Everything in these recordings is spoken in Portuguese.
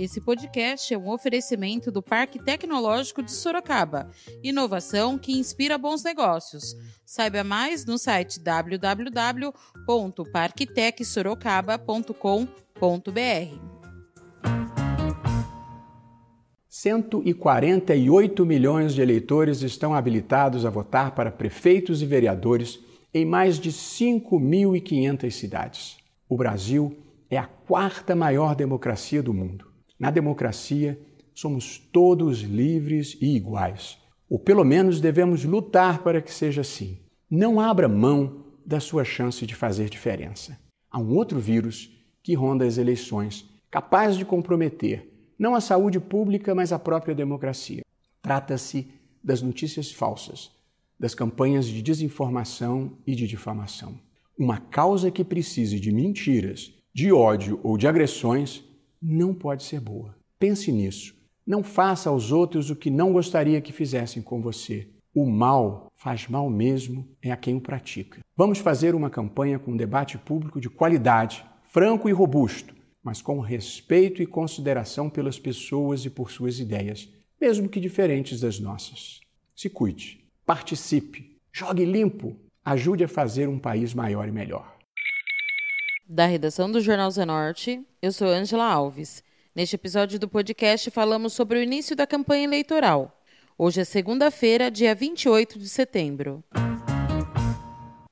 Esse podcast é um oferecimento do Parque Tecnológico de Sorocaba. Inovação que inspira bons negócios. Saiba mais no site www.parktecsorocaba.com.br. 148 milhões de eleitores estão habilitados a votar para prefeitos e vereadores em mais de 5.500 cidades. O Brasil é a quarta maior democracia do mundo. Na democracia, somos todos livres e iguais. Ou pelo menos devemos lutar para que seja assim. Não abra mão da sua chance de fazer diferença. Há um outro vírus que ronda as eleições, capaz de comprometer não a saúde pública, mas a própria democracia. Trata-se das notícias falsas, das campanhas de desinformação e de difamação. Uma causa que precise de mentiras, de ódio ou de agressões não pode ser boa. Pense nisso. Não faça aos outros o que não gostaria que fizessem com você. O mal faz mal mesmo é a quem o pratica. Vamos fazer uma campanha com um debate público de qualidade, franco e robusto mas com respeito e consideração pelas pessoas e por suas ideias, mesmo que diferentes das nossas. Se cuide, participe, jogue limpo, ajude a fazer um país maior e melhor. Da redação do Jornal Zenorte, eu sou Angela Alves. Neste episódio do podcast falamos sobre o início da campanha eleitoral. Hoje é segunda-feira, dia 28 de setembro.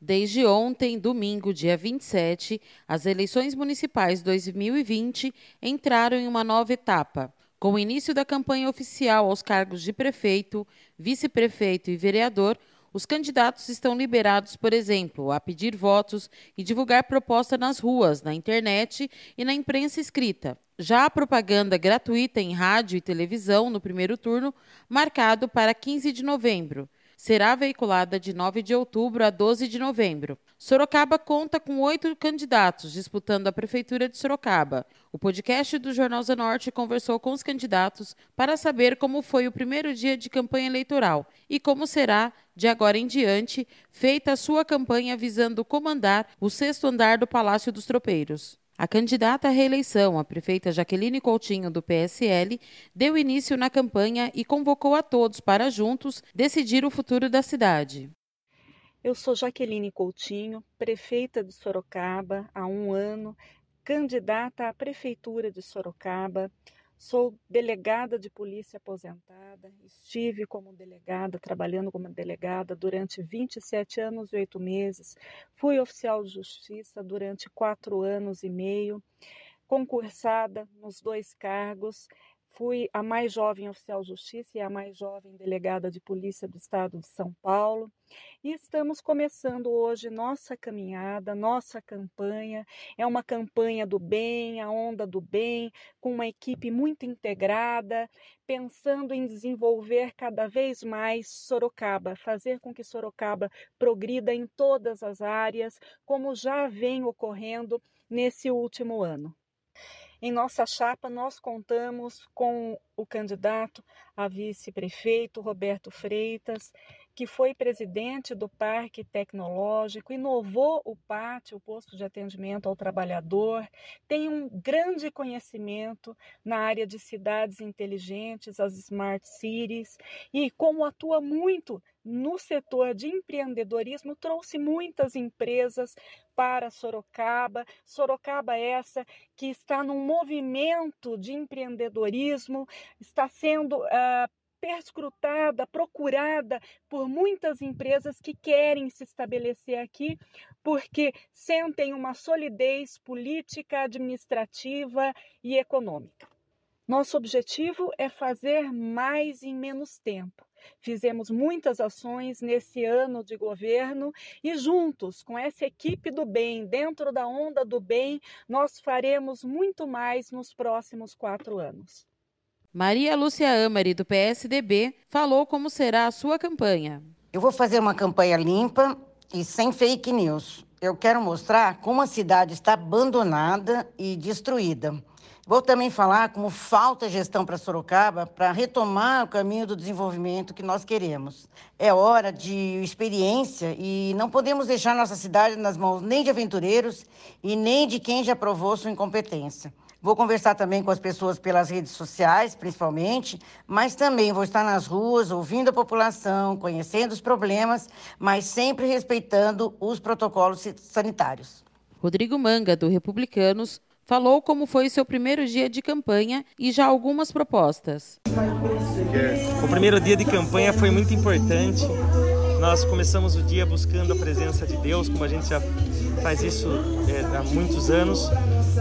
Desde ontem, domingo, dia 27, as eleições municipais 2020 entraram em uma nova etapa. Com o início da campanha oficial aos cargos de prefeito, vice-prefeito e vereador, os candidatos estão liberados, por exemplo, a pedir votos e divulgar proposta nas ruas, na internet e na imprensa escrita. Já a propaganda gratuita em rádio e televisão no primeiro turno, marcado para 15 de novembro será veiculada de 9 de outubro a 12 de novembro. Sorocaba conta com oito candidatos disputando a Prefeitura de Sorocaba. O podcast do Jornal Zenorte conversou com os candidatos para saber como foi o primeiro dia de campanha eleitoral e como será, de agora em diante, feita a sua campanha visando comandar o sexto andar do Palácio dos Tropeiros. A candidata à reeleição, a prefeita Jaqueline Coutinho, do PSL, deu início na campanha e convocou a todos para juntos decidir o futuro da cidade. Eu sou Jaqueline Coutinho, prefeita de Sorocaba há um ano, candidata à prefeitura de Sorocaba. Sou delegada de polícia aposentada, estive como delegada, trabalhando como delegada durante 27 anos e 8 meses, fui oficial de justiça durante quatro anos e meio, concursada nos dois cargos, Fui a mais jovem oficial de justiça e a mais jovem delegada de polícia do estado de São Paulo. E estamos começando hoje nossa caminhada, nossa campanha. É uma campanha do bem, a onda do bem, com uma equipe muito integrada, pensando em desenvolver cada vez mais Sorocaba, fazer com que Sorocaba progrida em todas as áreas, como já vem ocorrendo nesse último ano. Em nossa chapa, nós contamos com o candidato a vice-prefeito, Roberto Freitas, que foi presidente do Parque Tecnológico, inovou o pátio, o posto de atendimento ao trabalhador, tem um grande conhecimento na área de cidades inteligentes, as smart cities, e como atua muito no setor de empreendedorismo, trouxe muitas empresas para Sorocaba. Sorocaba essa que está num movimento de empreendedorismo, está sendo uh, perscrutada, procurada por muitas empresas que querem se estabelecer aqui porque sentem uma solidez política, administrativa e econômica. Nosso objetivo é fazer mais em menos tempo. Fizemos muitas ações nesse ano de governo e, juntos com essa equipe do bem, dentro da onda do bem, nós faremos muito mais nos próximos quatro anos. Maria Lúcia Amari, do PSDB, falou como será a sua campanha. Eu vou fazer uma campanha limpa e sem fake news. Eu quero mostrar como a cidade está abandonada e destruída. Vou também falar como falta gestão para Sorocaba para retomar o caminho do desenvolvimento que nós queremos. É hora de experiência e não podemos deixar nossa cidade nas mãos nem de aventureiros e nem de quem já provou sua incompetência. Vou conversar também com as pessoas pelas redes sociais, principalmente, mas também vou estar nas ruas, ouvindo a população, conhecendo os problemas, mas sempre respeitando os protocolos sanitários. Rodrigo Manga, do Republicanos, falou como foi seu primeiro dia de campanha e já algumas propostas. O primeiro dia de campanha foi muito importante. Nós começamos o dia buscando a presença de Deus, como a gente já faz isso é, há muitos anos.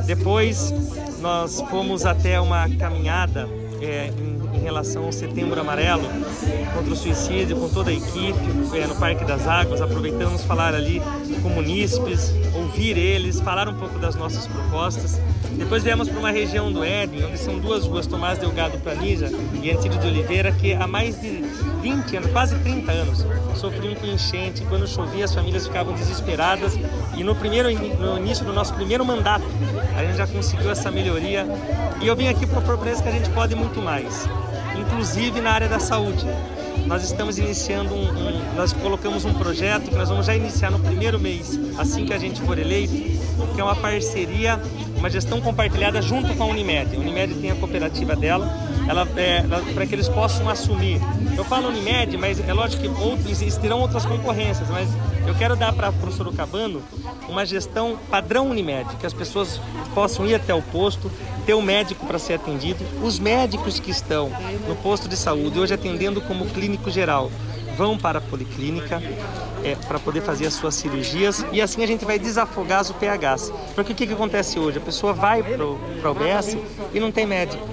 Depois, nós fomos até uma caminhada é, em, em, relação ao Setembro Amarelo contra o suicídio, com toda a equipe é, no Parque das Águas. Aproveitamos falar ali com munícipes, ouvir eles, falar um pouco das nossas propostas. Depois viemos para uma região do Éden, onde são duas ruas, Tomás Delgado Planija e Antílio de Oliveira, que há mais de 20 anos, quase 30 anos, sofriam com enchente. Quando chovia, as famílias ficavam desesperadas. E no, primeiro, no início do nosso primeiro mandato, a gente já conseguiu essa melhoria. E eu vim aqui propor para eles que a gente pode muito mais, inclusive na área da saúde nós estamos iniciando um, um, nós colocamos um projeto que nós vamos já iniciar no primeiro mês, assim que a gente for eleito, que é uma parceria, uma gestão compartilhada junto com a Unimed. A Unimed tem a cooperativa dela, ela, é, para que eles possam assumir. Eu falo Unimed, mas é lógico que outros, existirão outras concorrências, mas eu quero dar para o Sorocabano uma gestão padrão Unimed, que as pessoas possam ir até o posto, ter um médico para ser atendido. Os médicos que estão no posto de saúde, hoje atendendo como clínico geral, vão para a policlínica é, para poder fazer as suas cirurgias e assim a gente vai desafogar as UPHs. Porque o que, que acontece hoje? A pessoa vai para o UBS e não tem médico.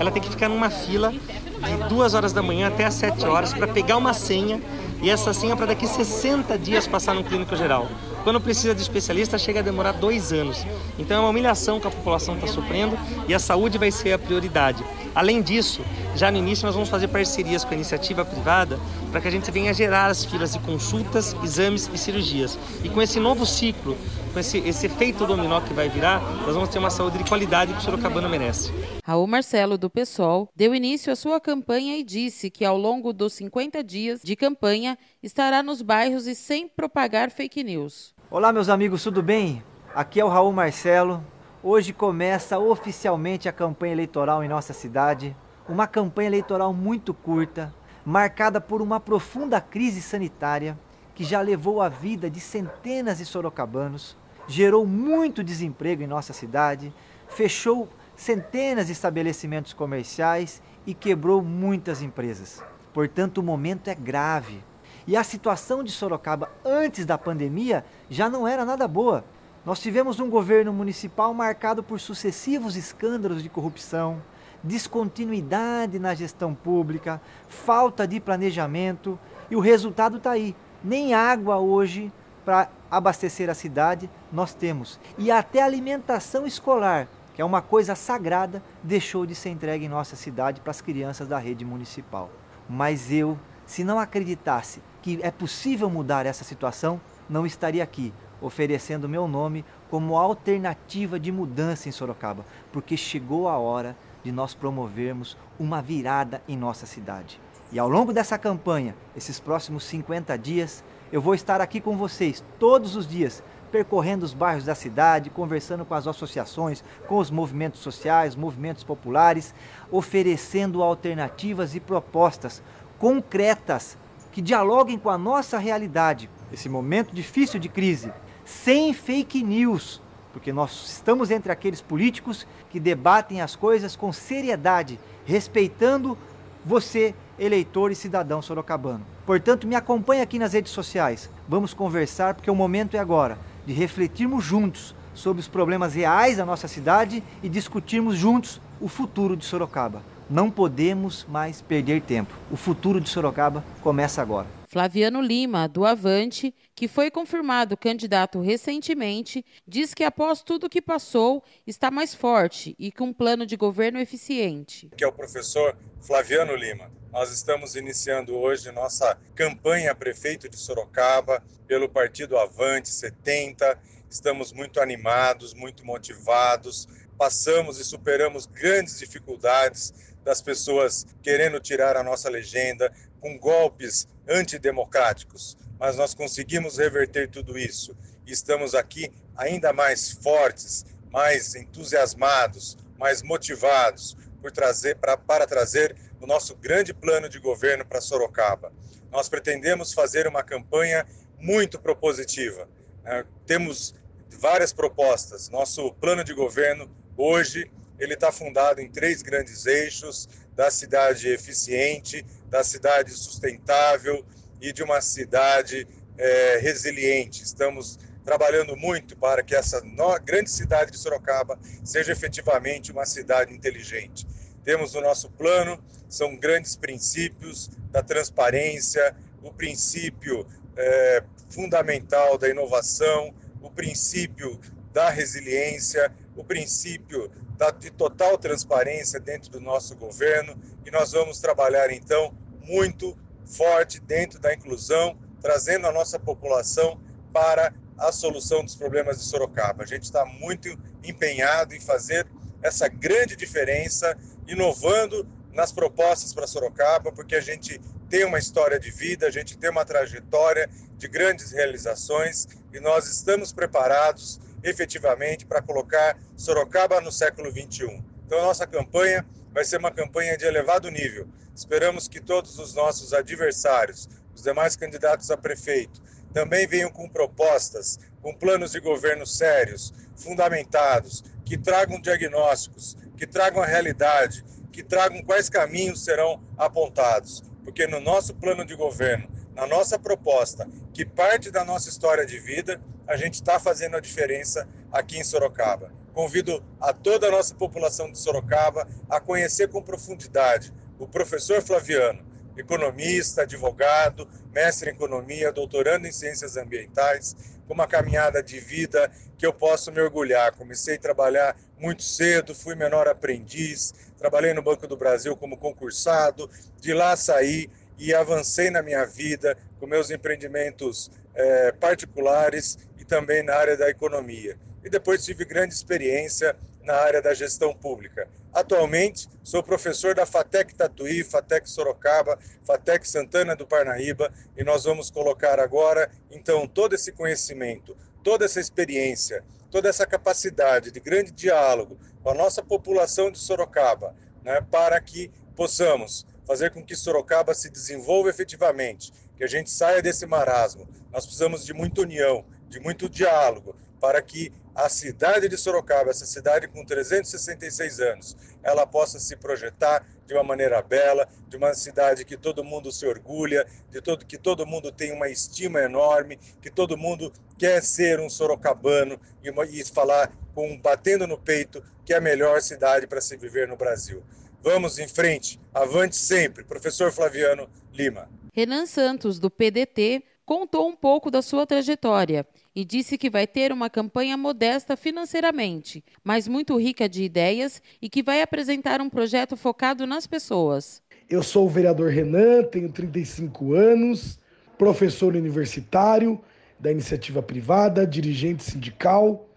Ela tem que ficar numa fila de duas horas da manhã até as 7 horas para pegar uma senha e essa senha para daqui 60 dias passar no clínico geral. Quando precisa de especialista, chega a demorar dois anos. Então é uma humilhação que a população está sofrendo e a saúde vai ser a prioridade. Além disso, já no início nós vamos fazer parcerias com a iniciativa privada para que a gente venha gerar as filas de consultas, exames e cirurgias. E com esse novo ciclo, com esse, esse efeito dominó que vai virar, nós vamos ter uma saúde de qualidade que o Sorocabana merece. Raul Marcelo, do PSOL, deu início à sua campanha e disse que ao longo dos 50 dias de campanha estará nos bairros e sem propagar fake news. Olá, meus amigos, tudo bem? Aqui é o Raul Marcelo. Hoje começa oficialmente a campanha eleitoral em nossa cidade. Uma campanha eleitoral muito curta, marcada por uma profunda crise sanitária que já levou a vida de centenas de sorocabanos, gerou muito desemprego em nossa cidade, fechou centenas de estabelecimentos comerciais e quebrou muitas empresas. Portanto, o momento é grave. E a situação de Sorocaba antes da pandemia já não era nada boa. Nós tivemos um governo municipal marcado por sucessivos escândalos de corrupção, descontinuidade na gestão pública, falta de planejamento e o resultado está aí. Nem água hoje para abastecer a cidade nós temos. E até alimentação escolar que é uma coisa sagrada, deixou de ser entregue em nossa cidade para as crianças da rede municipal. Mas eu, se não acreditasse que é possível mudar essa situação, não estaria aqui oferecendo meu nome como alternativa de mudança em Sorocaba, porque chegou a hora de nós promovermos uma virada em nossa cidade. E ao longo dessa campanha, esses próximos 50 dias, eu vou estar aqui com vocês todos os dias, percorrendo os bairros da cidade, conversando com as associações, com os movimentos sociais, movimentos populares, oferecendo alternativas e propostas concretas que dialoguem com a nossa realidade, esse momento difícil de crise, sem fake news, porque nós estamos entre aqueles políticos que debatem as coisas com seriedade, respeitando você, eleitor e cidadão sorocabano. Portanto, me acompanhe aqui nas redes sociais. Vamos conversar porque o momento é agora de refletirmos juntos sobre os problemas reais da nossa cidade e discutirmos juntos o futuro de Sorocaba. Não podemos mais perder tempo. O futuro de Sorocaba começa agora. Flaviano Lima, do Avante, que foi confirmado candidato recentemente, diz que após tudo que passou, está mais forte e com um plano de governo eficiente. Que é o professor Flaviano Lima. Nós estamos iniciando hoje nossa campanha prefeito de Sorocaba pelo Partido Avante 70. Estamos muito animados, muito motivados. Passamos e superamos grandes dificuldades das pessoas querendo tirar a nossa legenda com golpes antidemocráticos. Mas nós conseguimos reverter tudo isso e estamos aqui ainda mais fortes, mais entusiasmados, mais motivados por trazer pra, para trazer o nosso grande plano de governo para Sorocaba. Nós pretendemos fazer uma campanha muito propositiva. É, temos várias propostas. Nosso plano de governo hoje ele está fundado em três grandes eixos: da cidade eficiente, da cidade sustentável e de uma cidade é, resiliente. Estamos trabalhando muito para que essa grande cidade de Sorocaba seja efetivamente uma cidade inteligente. Temos no nosso plano são grandes princípios da transparência, o princípio é, fundamental da inovação, o princípio da resiliência, o princípio da, de total transparência dentro do nosso governo e nós vamos trabalhar então muito forte dentro da inclusão, trazendo a nossa população para a solução dos problemas de Sorocaba. A gente está muito empenhado em fazer essa grande diferença, inovando nas propostas para Sorocaba, porque a gente tem uma história de vida, a gente tem uma trajetória de grandes realizações e nós estamos preparados efetivamente para colocar Sorocaba no século 21. Então, a nossa campanha vai ser uma campanha de elevado nível. Esperamos que todos os nossos adversários, os demais candidatos a prefeito, também venham com propostas, com planos de governo sérios, fundamentados, que tragam diagnósticos, que tragam a realidade, que tragam quais caminhos serão apontados. Porque no nosso plano de governo, na nossa proposta, que parte da nossa história de vida, a gente está fazendo a diferença aqui em Sorocaba. Convido a toda a nossa população de Sorocaba a conhecer com profundidade o professor Flaviano, economista, advogado, mestre em economia, doutorando em ciências ambientais, com uma caminhada de vida que eu posso me orgulhar. Comecei a trabalhar muito cedo, fui menor aprendiz, trabalhei no Banco do Brasil como concursado, de lá saí e avancei na minha vida com meus empreendimentos é, particulares também na área da economia. E depois tive grande experiência na área da gestão pública. Atualmente, sou professor da FATEC Tatuí, FATEC Sorocaba, FATEC Santana do Parnaíba e nós vamos colocar agora, então, todo esse conhecimento, toda essa experiência, toda essa capacidade de grande diálogo com a nossa população de Sorocaba, né, para que possamos fazer com que Sorocaba se desenvolva efetivamente, que a gente saia desse marasmo. Nós precisamos de muita união, de muito diálogo, para que a cidade de Sorocaba, essa cidade com 366 anos, ela possa se projetar de uma maneira bela, de uma cidade que todo mundo se orgulha, de todo que todo mundo tem uma estima enorme, que todo mundo quer ser um sorocabano e, uma, e falar com batendo no peito que é a melhor cidade para se viver no Brasil. Vamos em frente, avante sempre, professor Flaviano Lima. Renan Santos, do PDT, contou um pouco da sua trajetória e disse que vai ter uma campanha modesta financeiramente, mas muito rica de ideias e que vai apresentar um projeto focado nas pessoas. Eu sou o vereador Renan, tenho 35 anos, professor universitário da iniciativa privada, dirigente sindical,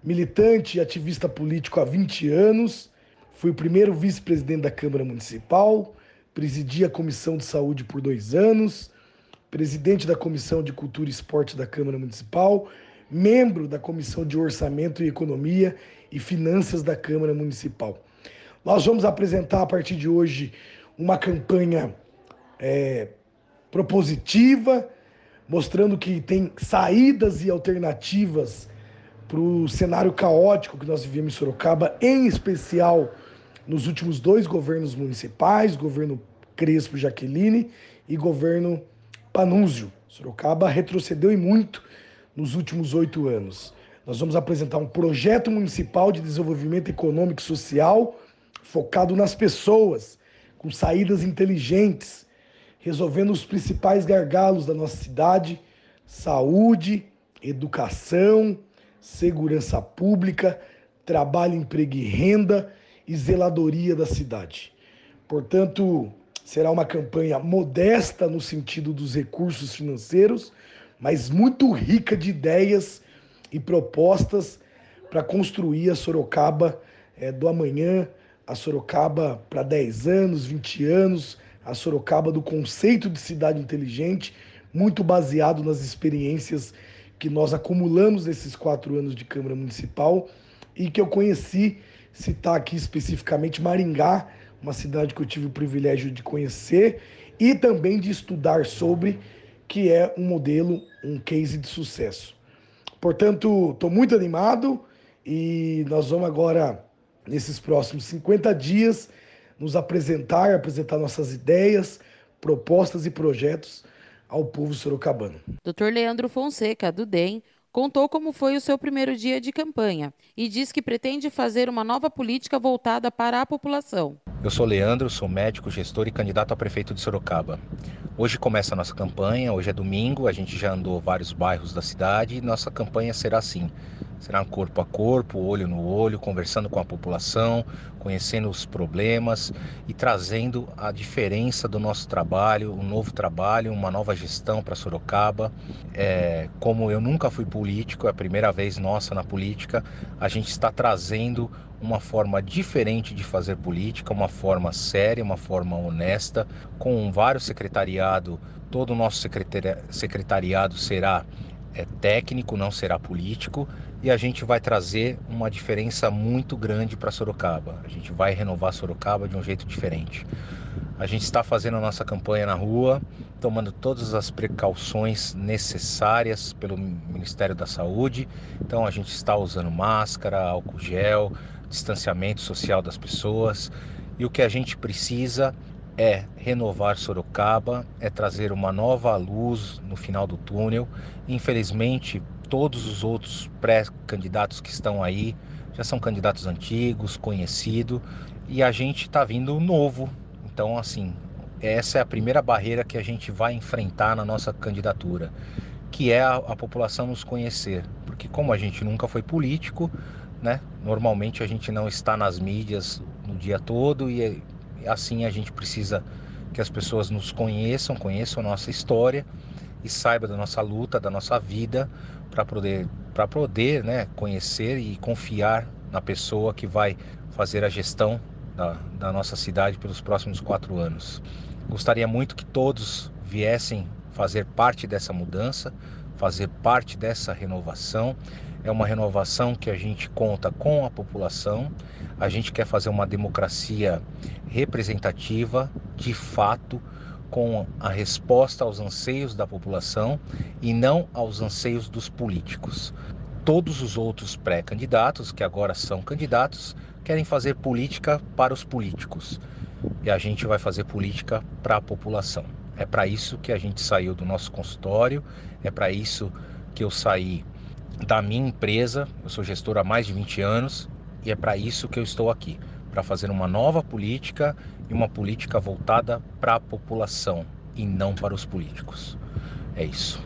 militante e ativista político há 20 anos. Fui o primeiro vice-presidente da Câmara Municipal, presidi a Comissão de Saúde por dois anos presidente da Comissão de Cultura e Esporte da Câmara Municipal, membro da Comissão de Orçamento e Economia e Finanças da Câmara Municipal. Nós vamos apresentar a partir de hoje uma campanha é, propositiva, mostrando que tem saídas e alternativas para o cenário caótico que nós vivemos em Sorocaba, em especial nos últimos dois governos municipais, governo Crespo Jaqueline e governo Panúzio. Sorocaba retrocedeu e muito nos últimos oito anos. Nós vamos apresentar um projeto municipal de desenvolvimento econômico e social focado nas pessoas, com saídas inteligentes, resolvendo os principais gargalos da nossa cidade: saúde, educação, segurança pública, trabalho, emprego e renda e zeladoria da cidade. Portanto, será uma campanha modesta no sentido dos recursos financeiros, mas muito rica de ideias e propostas para construir a Sorocaba é, do amanhã, a Sorocaba para 10 anos, 20 anos, a Sorocaba do conceito de cidade inteligente, muito baseado nas experiências que nós acumulamos nesses quatro anos de Câmara Municipal e que eu conheci citar aqui especificamente Maringá, uma cidade que eu tive o privilégio de conhecer e também de estudar sobre, que é um modelo, um case de sucesso. Portanto, estou muito animado e nós vamos agora, nesses próximos 50 dias, nos apresentar, apresentar nossas ideias, propostas e projetos ao povo sorocabano. Dr. Leandro Fonseca, do DEM, contou como foi o seu primeiro dia de campanha e diz que pretende fazer uma nova política voltada para a população. Eu sou Leandro, sou médico, gestor e candidato a prefeito de Sorocaba. Hoje começa a nossa campanha, hoje é domingo, a gente já andou vários bairros da cidade e nossa campanha será assim: será corpo a corpo, olho no olho, conversando com a população, conhecendo os problemas e trazendo a diferença do nosso trabalho, um novo trabalho, uma nova gestão para Sorocaba. É, como eu nunca fui político, é a primeira vez nossa na política, a gente está trazendo uma forma diferente de fazer política, uma forma séria, uma forma honesta, com vários secretariado. Todo o nosso secretariado será é, técnico, não será político, e a gente vai trazer uma diferença muito grande para Sorocaba. A gente vai renovar Sorocaba de um jeito diferente. A gente está fazendo a nossa campanha na rua, tomando todas as precauções necessárias pelo Ministério da Saúde. Então a gente está usando máscara, álcool gel, distanciamento social das pessoas. E o que a gente precisa é renovar Sorocaba, é trazer uma nova luz no final do túnel. Infelizmente, todos os outros pré-candidatos que estão aí já são candidatos antigos, conhecidos, e a gente está vindo novo. Então, assim, essa é a primeira barreira que a gente vai enfrentar na nossa candidatura, que é a, a população nos conhecer. Porque como a gente nunca foi político, né? Normalmente a gente não está nas mídias no dia todo e assim a gente precisa que as pessoas nos conheçam, conheçam a nossa história e saibam da nossa luta, da nossa vida, para poder, para poder né, conhecer e confiar na pessoa que vai fazer a gestão da, da nossa cidade pelos próximos quatro anos. Gostaria muito que todos viessem fazer parte dessa mudança, fazer parte dessa renovação é uma renovação que a gente conta com a população. A gente quer fazer uma democracia representativa, de fato, com a resposta aos anseios da população e não aos anseios dos políticos. Todos os outros pré-candidatos, que agora são candidatos, querem fazer política para os políticos. E a gente vai fazer política para a população. É para isso que a gente saiu do nosso consultório, é para isso que eu saí da minha empresa. Eu sou gestor há mais de 20 anos e é para isso que eu estou aqui para fazer uma nova política e uma política voltada para a população e não para os políticos. É isso.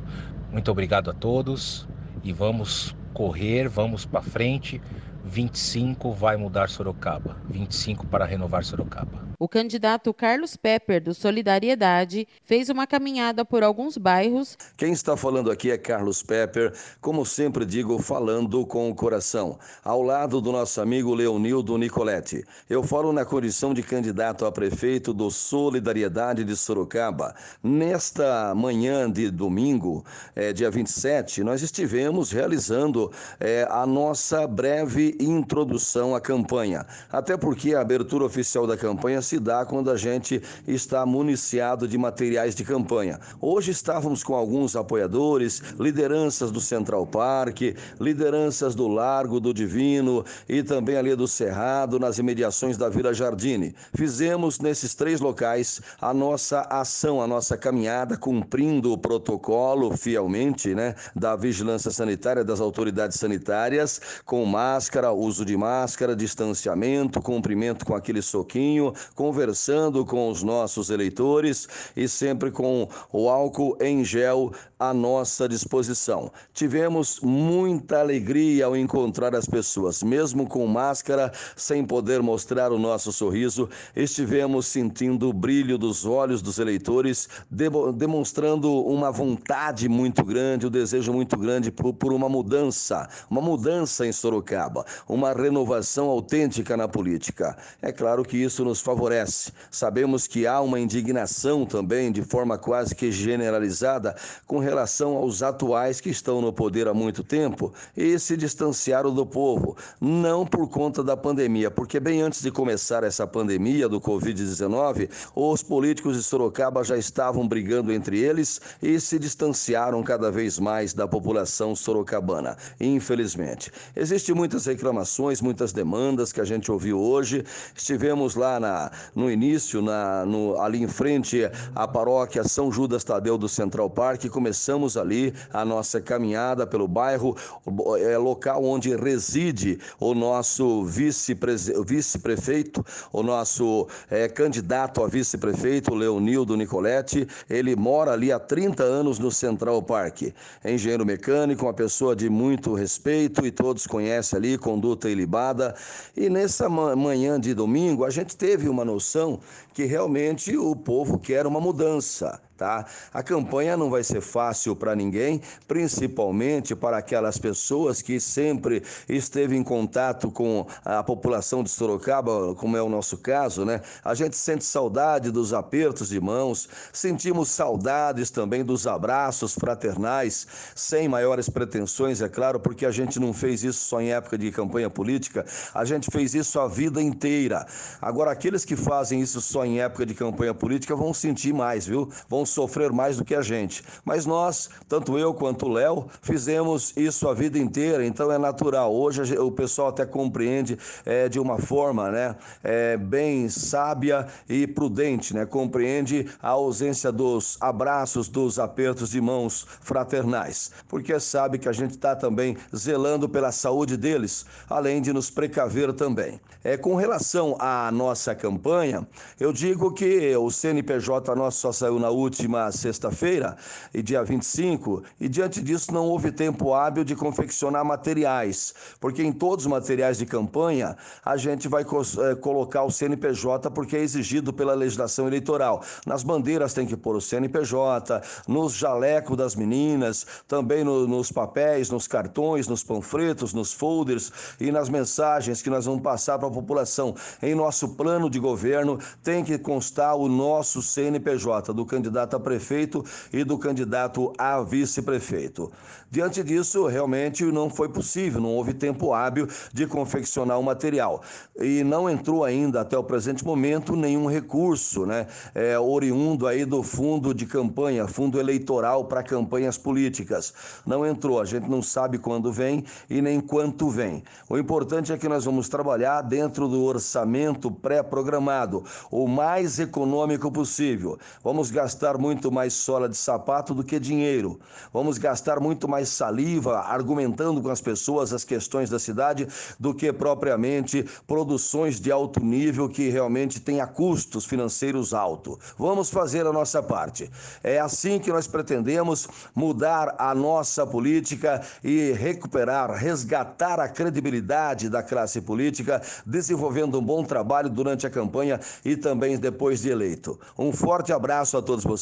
Muito obrigado a todos e vamos correr, vamos para frente. 25 vai mudar Sorocaba. 25 para renovar Sorocaba. O candidato Carlos Pepper, do Solidariedade, fez uma caminhada por alguns bairros. Quem está falando aqui é Carlos Pepper, como sempre digo, falando com o coração, ao lado do nosso amigo Leonildo Nicoletti. Eu falo na condição de candidato a prefeito do Solidariedade de Sorocaba. Nesta manhã de domingo, é, dia 27, nós estivemos realizando é, a nossa breve introdução à campanha. Até porque a abertura oficial da campanha se dá quando a gente está municiado de materiais de campanha. Hoje estávamos com alguns apoiadores, lideranças do Central Park, lideranças do Largo do Divino e também ali do Cerrado, nas imediações da Vila Jardine. Fizemos nesses três locais a nossa ação, a nossa caminhada, cumprindo o protocolo fielmente, né, da vigilância sanitária, das autoridades sanitárias, com máscara, uso de máscara, distanciamento, cumprimento com aquele soquinho, conversando com os nossos eleitores e sempre com o álcool em gel à nossa disposição. Tivemos muita alegria ao encontrar as pessoas, mesmo com máscara, sem poder mostrar o nosso sorriso, estivemos sentindo o brilho dos olhos dos eleitores, demonstrando uma vontade muito grande, um desejo muito grande por, por uma mudança, uma mudança em Sorocaba, uma renovação autêntica na política. É claro que isso nos favorece favorece. Sabemos que há uma indignação também, de forma quase que generalizada, com relação aos atuais que estão no poder há muito tempo e se distanciaram do povo, não por conta da pandemia, porque bem antes de começar essa pandemia do Covid-19, os políticos de Sorocaba já estavam brigando entre eles e se distanciaram cada vez mais da população sorocabana, infelizmente. Existem muitas reclamações, muitas demandas que a gente ouviu hoje. Estivemos lá na, no início, na, no, ali em frente à paróquia São Judas Tadeu do Central Park. Começamos ali a nossa caminhada pelo bairro, é, local onde reside o nosso vice-prefeito, o nosso é, candidato a vice-prefeito, Leonildo Nicoletti. Ele mora ali há 30 anos no Central Park. É engenheiro mecânico, uma pessoa de muito respeito e todos conhecem ali, conduta ilibada. E nessa manhã de domingo, a gente teve uma noção que realmente o povo quer uma mudança. Tá? A campanha não vai ser fácil para ninguém, principalmente para aquelas pessoas que sempre esteve em contato com a população de Sorocaba, como é o nosso caso, né? A gente sente saudade dos apertos de mãos, sentimos saudades também dos abraços fraternais, sem maiores pretensões, é claro, porque a gente não fez isso só em época de campanha política, a gente fez isso a vida inteira. Agora, aqueles que fazem isso só em época de campanha política vão sentir mais, viu? Vão sofrer mais do que a gente. Mas nós, tanto eu quanto o Léo, fizemos isso a vida inteira, então é natural. Hoje o pessoal até compreende é, de uma forma né, é, bem sábia e prudente, né? compreende a ausência dos abraços, dos apertos de mãos fraternais, porque sabe que a gente está também zelando pela saúde deles, além de nos precaver também. É, com relação à nossa campanha, eu digo que o CNPJ nosso só saiu na última última sexta-feira, e dia 25, e diante disso não houve tempo hábil de confeccionar materiais, porque em todos os materiais de campanha a gente vai é, colocar o CNPJ porque é exigido pela legislação eleitoral. Nas bandeiras tem que pôr o CNPJ, nos jalecos das meninas, também no, nos papéis, nos cartões, nos panfletos, nos folders e nas mensagens que nós vamos passar para a população. Em nosso plano de governo tem que constar o nosso CNPJ do candidato candidato a prefeito e do candidato a vice-prefeito. Diante disso, realmente não foi possível, não houve tempo hábil de confeccionar o material. E não entrou ainda, até o presente momento, nenhum recurso, né? É, oriundo aí do fundo de campanha, fundo eleitoral para campanhas políticas. Não entrou, a gente não sabe quando vem e nem quanto vem. O importante é que nós vamos trabalhar dentro do orçamento pré-programado, o mais econômico possível. Vamos gastar muito mais sola de sapato do que dinheiro. Vamos gastar muito mais saliva argumentando com as pessoas as questões da cidade do que propriamente produções de alto nível que realmente tenha custos financeiros altos. Vamos fazer a nossa parte. É assim que nós pretendemos mudar a nossa política e recuperar, resgatar a credibilidade da classe política, desenvolvendo um bom trabalho durante a campanha e também depois de eleito. Um forte abraço a todos vocês